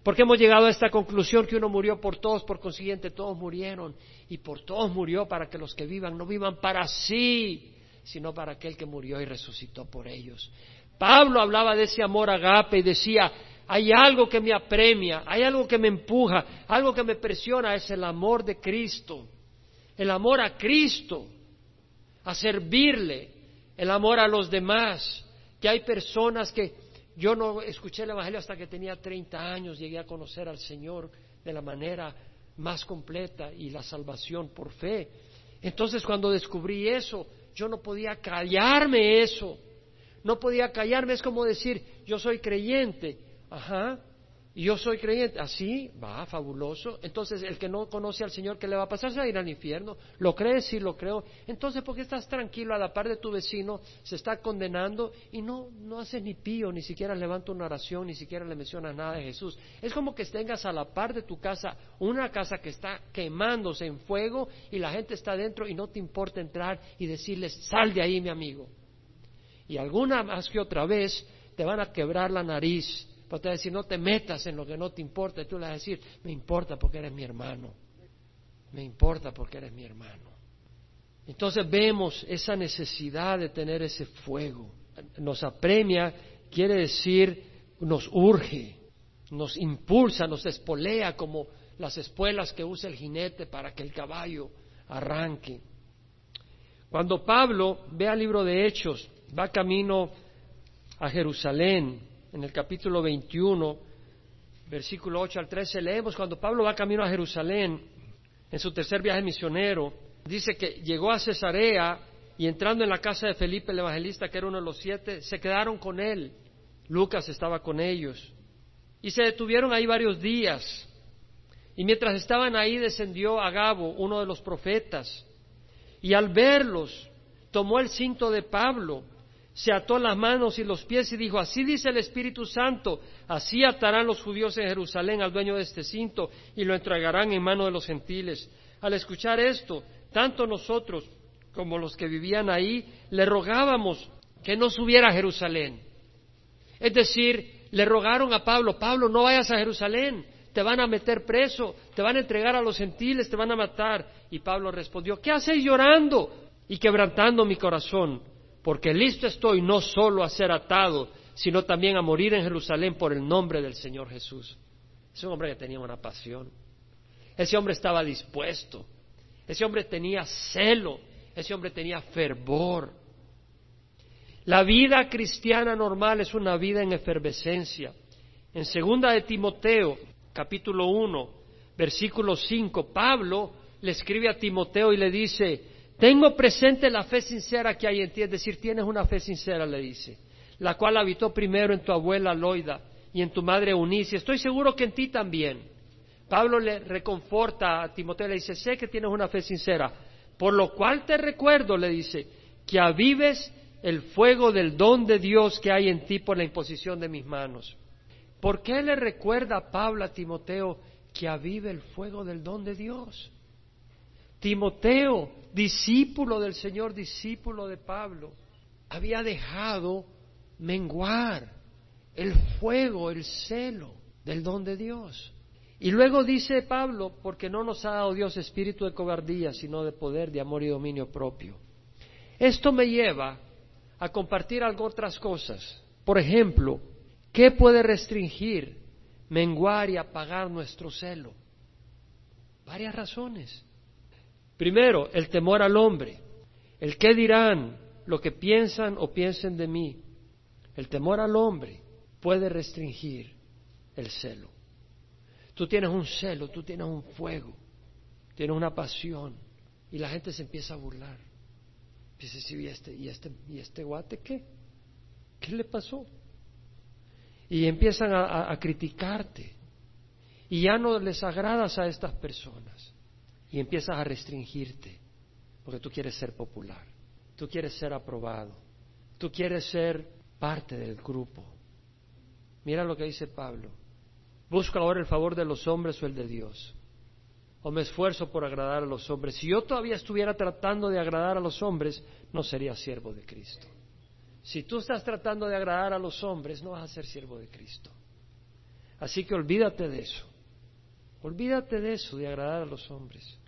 Porque hemos llegado a esta conclusión que uno murió por todos, por consiguiente todos murieron. Y por todos murió para que los que vivan no vivan para sí, sino para aquel que murió y resucitó por ellos. Pablo hablaba de ese amor agape y decía, hay algo que me apremia, hay algo que me empuja, algo que me presiona, es el amor de Cristo. El amor a Cristo, a servirle, el amor a los demás. Que hay personas que yo no escuché el Evangelio hasta que tenía 30 años, llegué a conocer al Señor de la manera más completa y la salvación por fe. Entonces cuando descubrí eso, yo no podía callarme eso, no podía callarme, es como decir, yo soy creyente, ajá, y yo soy creyente, así, va, fabuloso. Entonces, el que no conoce al Señor, ¿qué le va a pasar? Se va a ir al infierno. ¿Lo crees? Sí, lo creo. Entonces, ¿por qué estás tranquilo a la par de tu vecino? Se está condenando y no, no haces ni pío, ni siquiera levanta una oración, ni siquiera le menciona nada de Jesús. Es como que tengas a la par de tu casa una casa que está quemándose en fuego y la gente está dentro y no te importa entrar y decirles, sal de ahí, mi amigo. Y alguna más que otra vez te van a quebrar la nariz pero te va a decir, no te metas en lo que no te importa. Y tú le vas a decir, me importa porque eres mi hermano. Me importa porque eres mi hermano. Entonces vemos esa necesidad de tener ese fuego. Nos apremia, quiere decir, nos urge, nos impulsa, nos espolea como las espuelas que usa el jinete para que el caballo arranque. Cuando Pablo ve al libro de Hechos, va camino a Jerusalén, en el capítulo 21, versículo 8 al 13, leemos cuando Pablo va camino a Jerusalén en su tercer viaje misionero, dice que llegó a Cesarea y entrando en la casa de Felipe el evangelista, que era uno de los siete, se quedaron con él. Lucas estaba con ellos. Y se detuvieron ahí varios días. Y mientras estaban ahí descendió Agabo, uno de los profetas. Y al verlos, tomó el cinto de Pablo se ató las manos y los pies y dijo, así dice el Espíritu Santo, así atarán los judíos en Jerusalén al dueño de este cinto y lo entregarán en mano de los gentiles. Al escuchar esto, tanto nosotros como los que vivían ahí, le rogábamos que no subiera a Jerusalén. Es decir, le rogaron a Pablo, Pablo, no vayas a Jerusalén, te van a meter preso, te van a entregar a los gentiles, te van a matar. Y Pablo respondió, ¿qué hacéis llorando y quebrantando mi corazón? Porque listo estoy no solo a ser atado, sino también a morir en Jerusalén por el nombre del Señor Jesús. Es un hombre que tenía una pasión. Ese hombre estaba dispuesto. Ese hombre tenía celo. Ese hombre tenía fervor. La vida cristiana normal es una vida en efervescencia. En segunda de Timoteo, capítulo 1, versículo 5, Pablo le escribe a Timoteo y le dice, tengo presente la fe sincera que hay en ti, es decir, tienes una fe sincera, le dice, la cual habitó primero en tu abuela Loida y en tu madre Eunice. Estoy seguro que en ti también. Pablo le reconforta a Timoteo, le dice, sé que tienes una fe sincera, por lo cual te recuerdo, le dice, que avives el fuego del don de Dios que hay en ti por la imposición de mis manos. ¿Por qué le recuerda a Pablo a Timoteo que avive el fuego del don de Dios? Timoteo, discípulo del Señor, discípulo de Pablo, había dejado menguar el fuego, el celo del don de Dios. Y luego dice Pablo, porque no nos ha dado Dios espíritu de cobardía, sino de poder, de amor y dominio propio. Esto me lleva a compartir algo otras cosas. Por ejemplo, ¿qué puede restringir, menguar y apagar nuestro celo? Varias razones. Primero, el temor al hombre. El qué dirán, lo que piensan o piensen de mí. El temor al hombre puede restringir el celo. Tú tienes un celo, tú tienes un fuego, tienes una pasión y la gente se empieza a burlar. Dice, sí, ¿y este, y este, y este guate qué? ¿Qué le pasó? Y empiezan a, a criticarte. Y ya no les agradas a estas personas. Y empiezas a restringirte. Porque tú quieres ser popular. Tú quieres ser aprobado. Tú quieres ser parte del grupo. Mira lo que dice Pablo. Busca ahora el favor de los hombres o el de Dios o me esfuerzo por agradar a los hombres. Si yo todavía estuviera tratando de agradar a los hombres, no sería siervo de Cristo. Si tú estás tratando de agradar a los hombres, no vas a ser siervo de Cristo. Así que olvídate de eso. Olvídate de eso, de agradar a los hombres.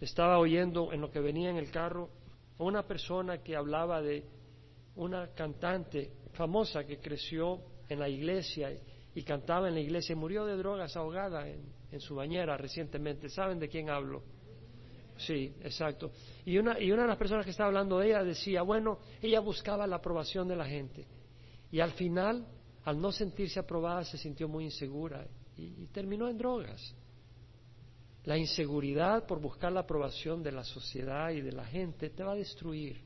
Estaba oyendo en lo que venía en el carro una persona que hablaba de una cantante famosa que creció en la iglesia y cantaba en la iglesia y murió de drogas ahogada en, su bañera recientemente. ¿Saben de quién hablo? Sí, exacto. Y una, y una de las personas que estaba hablando de ella decía, bueno, ella buscaba la aprobación de la gente. Y al final, al no sentirse aprobada, se sintió muy insegura y terminó en drogas. La inseguridad por buscar la aprobación de la sociedad y de la gente te va a destruir.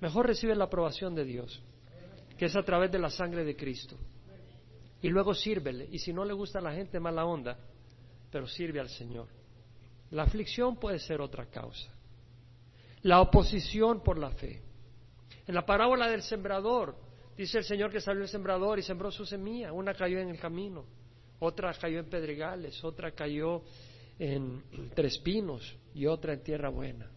Mejor recibe la aprobación de Dios, que es a través de la sangre de Cristo y luego sírvele. Y si no le gusta a la gente, mala onda, pero sirve al Señor. La aflicción puede ser otra causa. La oposición por la fe. En la parábola del sembrador, dice el Señor que salió el sembrador y sembró su semilla. Una cayó en el camino, otra cayó en pedregales, otra cayó en tres pinos y otra en tierra buena.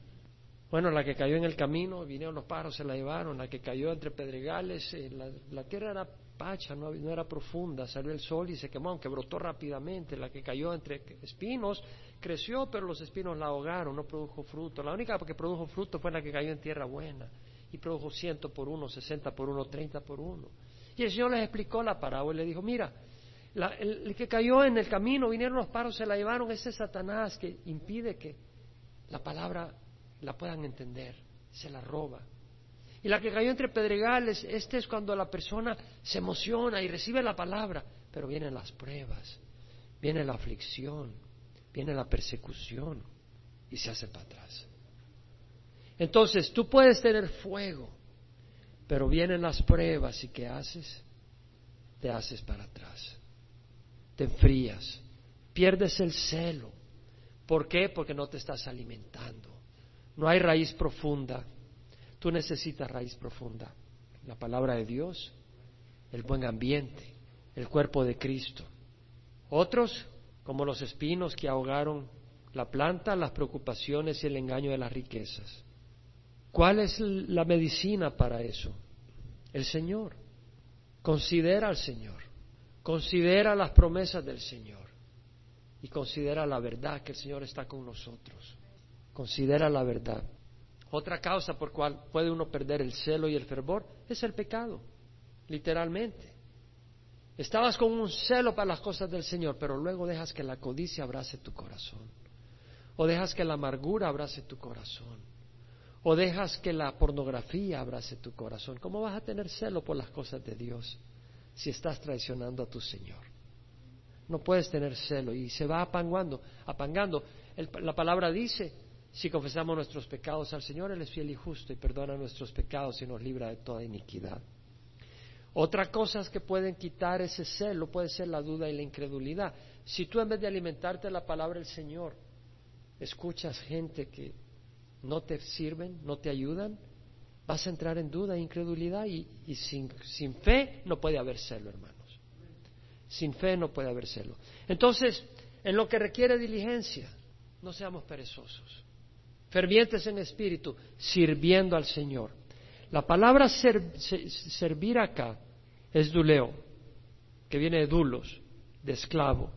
Bueno, la que cayó en el camino, vinieron los pájaros, se la llevaron. La que cayó entre pedregales, eh, la, la, tierra era pacha, no, era profunda, salió el sol y se quemó, aunque brotó rápidamente, la que cayó entre espinos creció, pero los espinos la ahogaron, no produjo fruto. La única que produjo fruto fue la que cayó en tierra buena y produjo ciento por uno, sesenta por uno, treinta por uno. Y el Señor les explicó la parábola y le dijo, mira, el, el, que cayó en el camino, vinieron los paros, se la llevaron, ese Satanás que impide que la palabra la puedan entender, se la roba. Y la que cayó entre pedregales, este es cuando la persona se emociona y recibe la palabra, pero vienen las pruebas, viene la aflicción, viene la persecución y se hace para atrás. Entonces, tú puedes tener fuego, pero vienen las pruebas y ¿qué haces? Te haces para atrás, te enfrías, pierdes el celo. ¿Por qué? Porque no te estás alimentando. No hay raíz profunda Tú necesitas raíz profunda, la palabra de Dios, el buen ambiente, el cuerpo de Cristo. Otros, como los espinos que ahogaron la planta, las preocupaciones y el engaño de las riquezas. ¿Cuál es la medicina para eso? El Señor. Considera al Señor. Considera las promesas del Señor. Y considera la verdad que el Señor está con nosotros. Considera la verdad. Otra causa por cual puede uno perder el celo y el fervor es el pecado, literalmente. Estabas con un celo para las cosas del Señor, pero luego dejas que la codicia abrace tu corazón, o dejas que la amargura abrace tu corazón, o dejas que la pornografía abrace tu corazón. ¿Cómo vas a tener celo por las cosas de Dios si estás traicionando a tu Señor? No puedes tener celo y se va apangando, apangando. la palabra dice si confesamos nuestros pecados al Señor, Él es fiel y justo y perdona nuestros pecados y nos libra de toda iniquidad. Otra cosa que pueden quitar ese celo puede ser la duda y la incredulidad. Si tú en vez de alimentarte la palabra del Señor, escuchas gente que no te sirven, no te ayudan, vas a entrar en duda e incredulidad y, sin, sin fe no puede haber celo, hermanos. Sin fe no puede haber celo. Entonces, en lo que requiere diligencia, no seamos perezosos. Fervientes en espíritu, sirviendo al Señor. La palabra servir acá es duleo, que viene de dulos, de esclavo.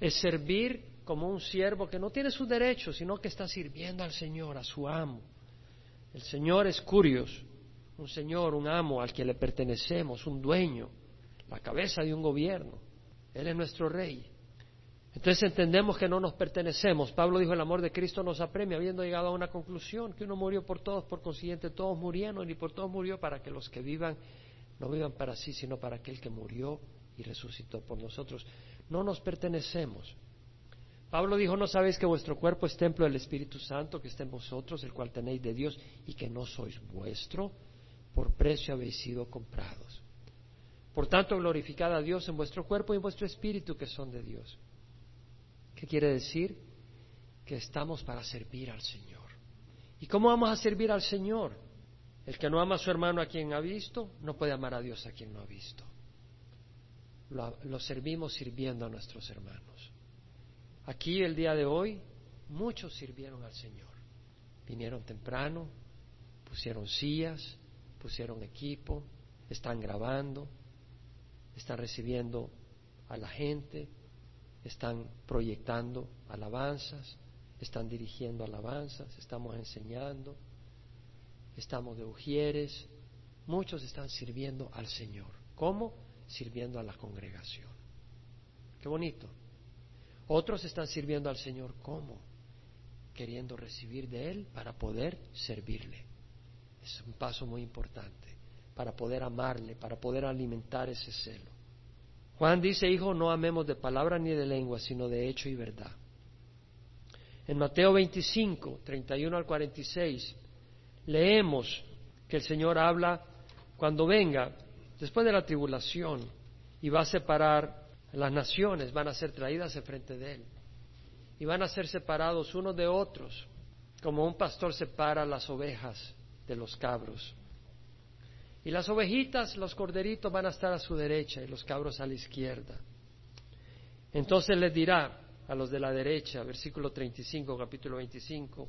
Es servir como un siervo que no tiene sus derechos, sino que está sirviendo al Señor, a su amo. El Señor es curios, un Señor, un amo al que le pertenecemos, un dueño, la cabeza de un gobierno. Él es nuestro rey. Entonces entendemos que no nos pertenecemos. Pablo dijo, el amor de Cristo nos apremia, habiendo llegado a una conclusión, que uno murió por todos, por consiguiente todos murieron, y por todos murió para que los que vivan no vivan para sí, sino para aquel que murió y resucitó por nosotros. No nos pertenecemos. Pablo dijo, ¿no sabéis que vuestro cuerpo es templo del Espíritu Santo que está en vosotros, el cual tenéis de Dios, y que no sois vuestro? Por precio habéis sido comprados. Por tanto, glorificad a Dios en vuestro cuerpo y en vuestro espíritu que son de Dios. ¿Qué quiere decir? Que estamos para servir al Señor. ¿Y cómo vamos a servir al Señor? El que no ama a su hermano a quien ha visto, no puede amar a Dios a quien no ha visto. Lo, servimos sirviendo a nuestros hermanos. Aquí el día de hoy, muchos sirvieron al Señor. Vinieron temprano, pusieron sillas, pusieron equipo, están grabando, están recibiendo a la gente, están proyectando alabanzas, están dirigiendo alabanzas, estamos enseñando estamos de ujieres, muchos están sirviendo al Señor. ¿Cómo? Sirviendo a la congregación. Qué bonito. Otros están sirviendo al Señor ¿cómo? Queriendo recibir de Él para poder servirle. Es un paso muy importante para poder amarle, para poder alimentar ese celo. Juan dice, hijo, no amemos de palabra ni de lengua, sino de hecho y verdad. En Mateo 25, 31 al 46, leemos que el Señor habla cuando venga, después de la tribulación, y va a separar las naciones, van a ser traídas frente de Él, y van a ser separados unos de otros, como un pastor separa las ovejas de los cabros. Y las ovejitas, los corderitos van a estar a su derecha y los cabros a la izquierda. Entonces les dirá a los de la derecha, versículo 35, capítulo 25,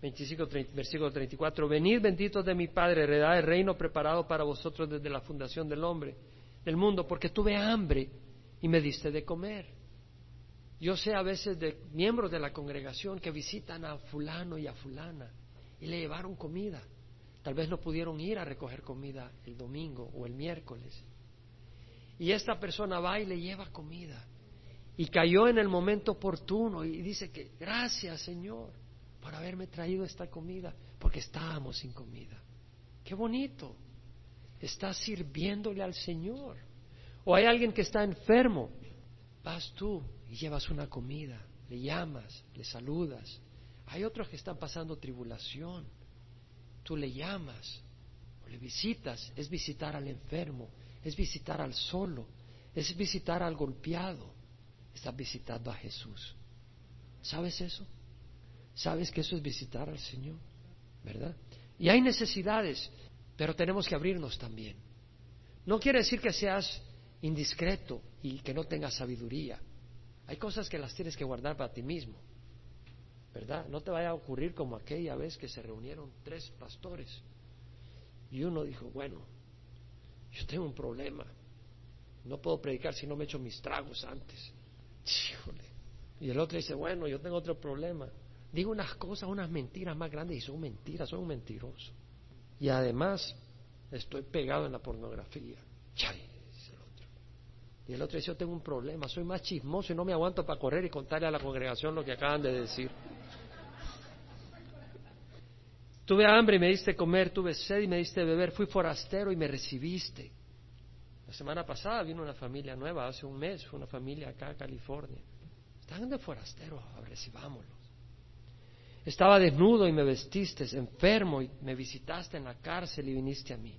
25, versículo 34, venid benditos de mi Padre, heredad el reino preparado para vosotros desde la fundación del hombre, del mundo, porque tuve hambre y me diste de comer. Yo sé a veces de miembros de la congregación que visitan a fulano y a fulana y le llevaron comida. Tal vez no pudieron ir a recoger comida el domingo o el miércoles. Y esta persona va y le lleva comida. Y cayó en el momento oportuno y dice que gracias Señor por haberme traído esta comida, porque estábamos sin comida. Qué bonito. Estás sirviéndole al Señor. O hay alguien que está enfermo. Vas tú y llevas una comida, le llamas, le saludas. Hay otros que están pasando tribulación. Tú le llamas o le visitas. Es visitar al enfermo, es visitar al solo, es visitar al golpeado. Estás visitando a Jesús. ¿Sabes eso? ¿Sabes que eso es visitar al Señor? ¿Verdad? Y hay necesidades, pero tenemos que abrirnos también. No quiere decir que seas indiscreto y que no tengas sabiduría. Hay cosas que las tienes que guardar para ti mismo. ¿Verdad? No te vaya a ocurrir como aquella vez que se reunieron tres pastores y uno dijo, bueno, yo tengo un problema. No puedo predicar si no me echo mis tragos antes. Y el otro dice, bueno, yo tengo otro problema digo unas cosas, unas mentiras más grandes y son mentiras, son un mentiroso. Y además estoy pegado en la pornografía. Chay, dice el otro. Y el otro dice, yo tengo un problema, soy más chismoso y no me aguanto para correr y contarle a la congregación lo que acaban de decir. Tuve hambre y me diste comer, tuve sed y me diste beber, fui forastero y me recibiste. La semana pasada vino una familia nueva, hace un mes, fue una familia acá California. Están de forasteros, recibámoslo. Estaba desnudo y me vestiste, enfermo y me visitaste en la cárcel y viniste a mí.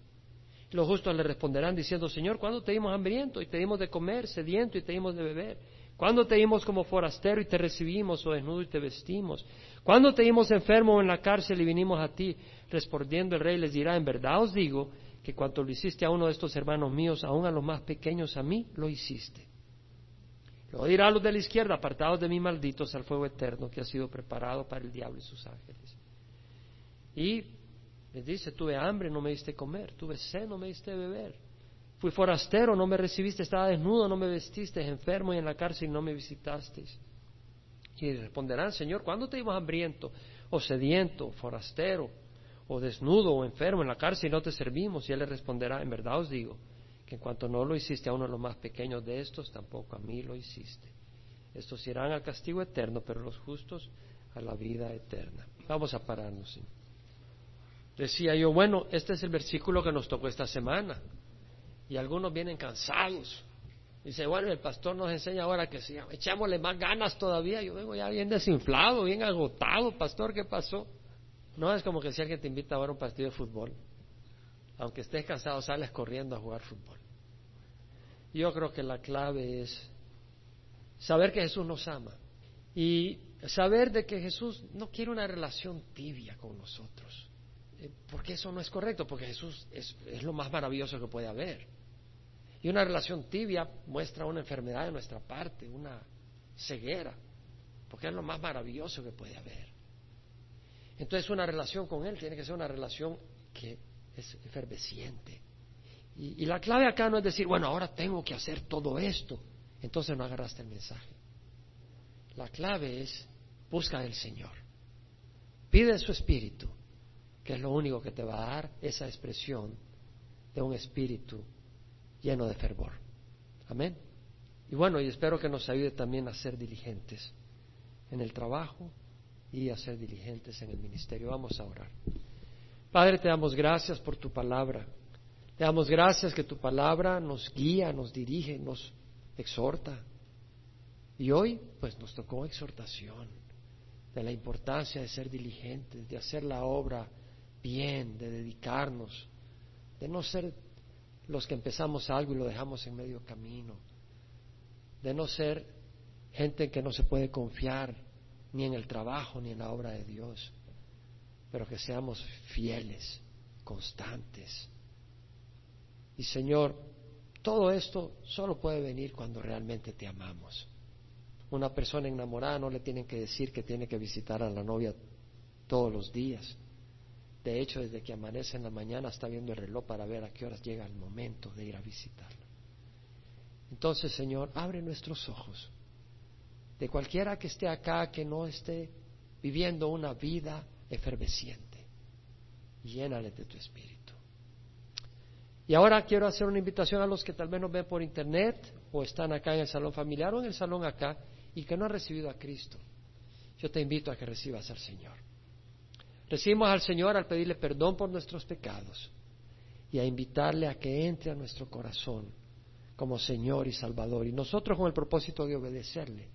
los justos le responderán diciendo, Señor, ¿cuándo te dimos hambriento y te dimos de comer, sediento y te dimos de beber? ¿Cuándo te dimos como forastero y te recibimos o desnudo y te vestimos? ¿Cuándo te dimos enfermo en la cárcel y vinimos a ti? Respondiendo el rey les dirá, en verdad os digo que cuanto lo hiciste a uno de estos hermanos míos, aun a los más pequeños, a mí lo hiciste. Luego dirá a los de la izquierda, apartados de mí malditos al fuego eterno que ha sido preparado para el diablo y sus ángeles. Y les dice, tuve hambre, no me diste comer, tuve sed, no me diste beber. Fui forastero, no me recibiste, estaba desnudo, no me vestiste, enfermo y en la cárcel no me visitasteis. Y responderán, Señor, ¿cuándo te dimos hambriento, o sediento, forastero, o desnudo, o enfermo en la cárcel y no te servimos? Y él le responderá, en verdad os digo, en cuanto no lo hiciste a uno de los más pequeños de estos, tampoco a mí lo hiciste. Estos irán al castigo eterno, pero los justos a la vida eterna. Vamos a pararnos. Decía yo, bueno, este es el versículo que nos tocó esta semana y algunos vienen cansados. Dice, bueno, el pastor nos enseña ahora que si echémosle más ganas todavía. Yo vengo ya bien desinflado, bien agotado, pastor, ¿qué pasó? No es como que si alguien te invita ahora a un partido de fútbol. Aunque estés cansado, sales corriendo a jugar fútbol. Yo creo que la clave es saber que Jesús nos ama y saber de que Jesús no quiere una relación tibia con nosotros. Eh, porque eso no es correcto, porque Jesús es, lo más maravilloso que puede haber. Y una relación tibia muestra una enfermedad de nuestra parte, una ceguera, porque es lo más maravilloso que puede haber. Entonces una relación con Él tiene que ser una relación que es efervesciente. Y, la clave acá no es decir, bueno, ahora tengo que hacer todo esto, entonces no agarraste el mensaje. La clave es, busca al Señor, pide su espíritu, que es lo único que te va a dar esa expresión de un espíritu lleno de fervor. Amén. Y bueno, y espero que nos ayude también a ser diligentes en el trabajo y a ser diligentes en el ministerio. Vamos a orar. Padre, te damos gracias por tu palabra. Te damos gracias que tu palabra nos guía, nos dirige, nos exhorta. Y hoy, pues nos tocó exhortación de la importancia de ser diligentes, de hacer la obra bien, de dedicarnos, de no ser los que empezamos algo y lo dejamos en medio camino, de no ser gente en que no se puede confiar ni en el trabajo ni en la obra de Dios, pero que seamos fieles, constantes. Y Señor, todo esto solo puede venir cuando realmente te amamos. Una persona enamorada no le tienen que decir que tiene que visitar a la novia todos los días. De hecho, desde que amanece en la mañana está viendo el reloj para ver a qué horas llega el momento de ir a visitarlo. Entonces, Señor, abre nuestros ojos. De cualquiera que esté acá que no esté viviendo una vida efervesciente, llénale de tu espíritu. Y ahora quiero hacer una invitación a los que tal vez nos ven por internet o están acá en el salón familiar o en el salón acá y que no han recibido a Cristo. Yo te invito a que recibas al Señor. Recibimos al Señor al pedirle perdón por nuestros pecados y a invitarle a que entre a nuestro corazón como Señor y Salvador. Y nosotros con el propósito de obedecerle,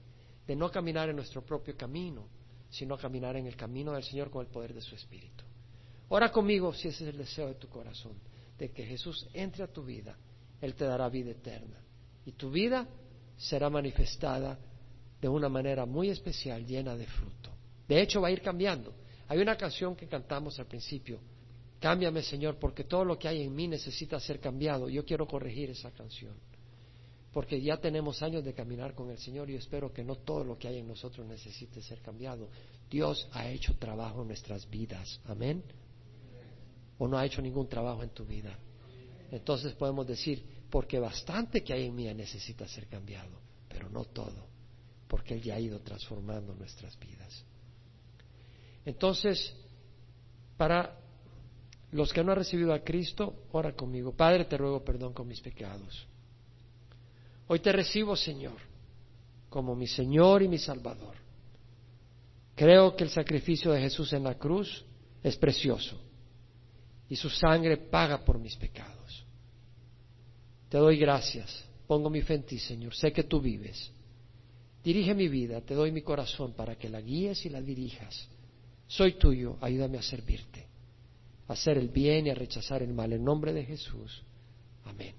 de no caminar en nuestro propio camino, sino caminar en el camino del Señor con el poder de su Espíritu. Ora conmigo si ese es el deseo de tu corazón, de que Jesús entre a tu vida, Él te dará vida eterna. Y tu vida será manifestada de una manera muy especial, llena de fruto. De hecho, va a ir cambiando. Hay una canción que cantamos al principio, Cámbiame Señor, porque todo lo que hay en mí necesita ser cambiado. Yo quiero corregir esa canción, porque ya tenemos años de caminar con el Señor y espero que no todo lo que hay en nosotros necesite ser cambiado. Dios ha hecho trabajo en nuestras vidas, amén. O no ha hecho ningún trabajo en tu vida. Entonces podemos decir, porque bastante que hay en mí necesita ser cambiado, pero no todo, porque Él ya ha ido transformando nuestras vidas. Entonces, para los que no han recibido a Cristo, ora conmigo. Padre, te ruego perdón con mis pecados. Hoy te recibo, Señor, como mi Señor y mi Salvador. Creo que el sacrificio de Jesús en la cruz es precioso y su sangre paga por mis pecados. Te doy gracias, pongo mi fe en ti, Señor, sé que tú vives. Dirige mi vida, te doy mi corazón para que la guíes y la dirijas soy tuyo, ayúdame a servirte, a hacer el bien y a rechazar el mal. En nombre de Jesús. Amén.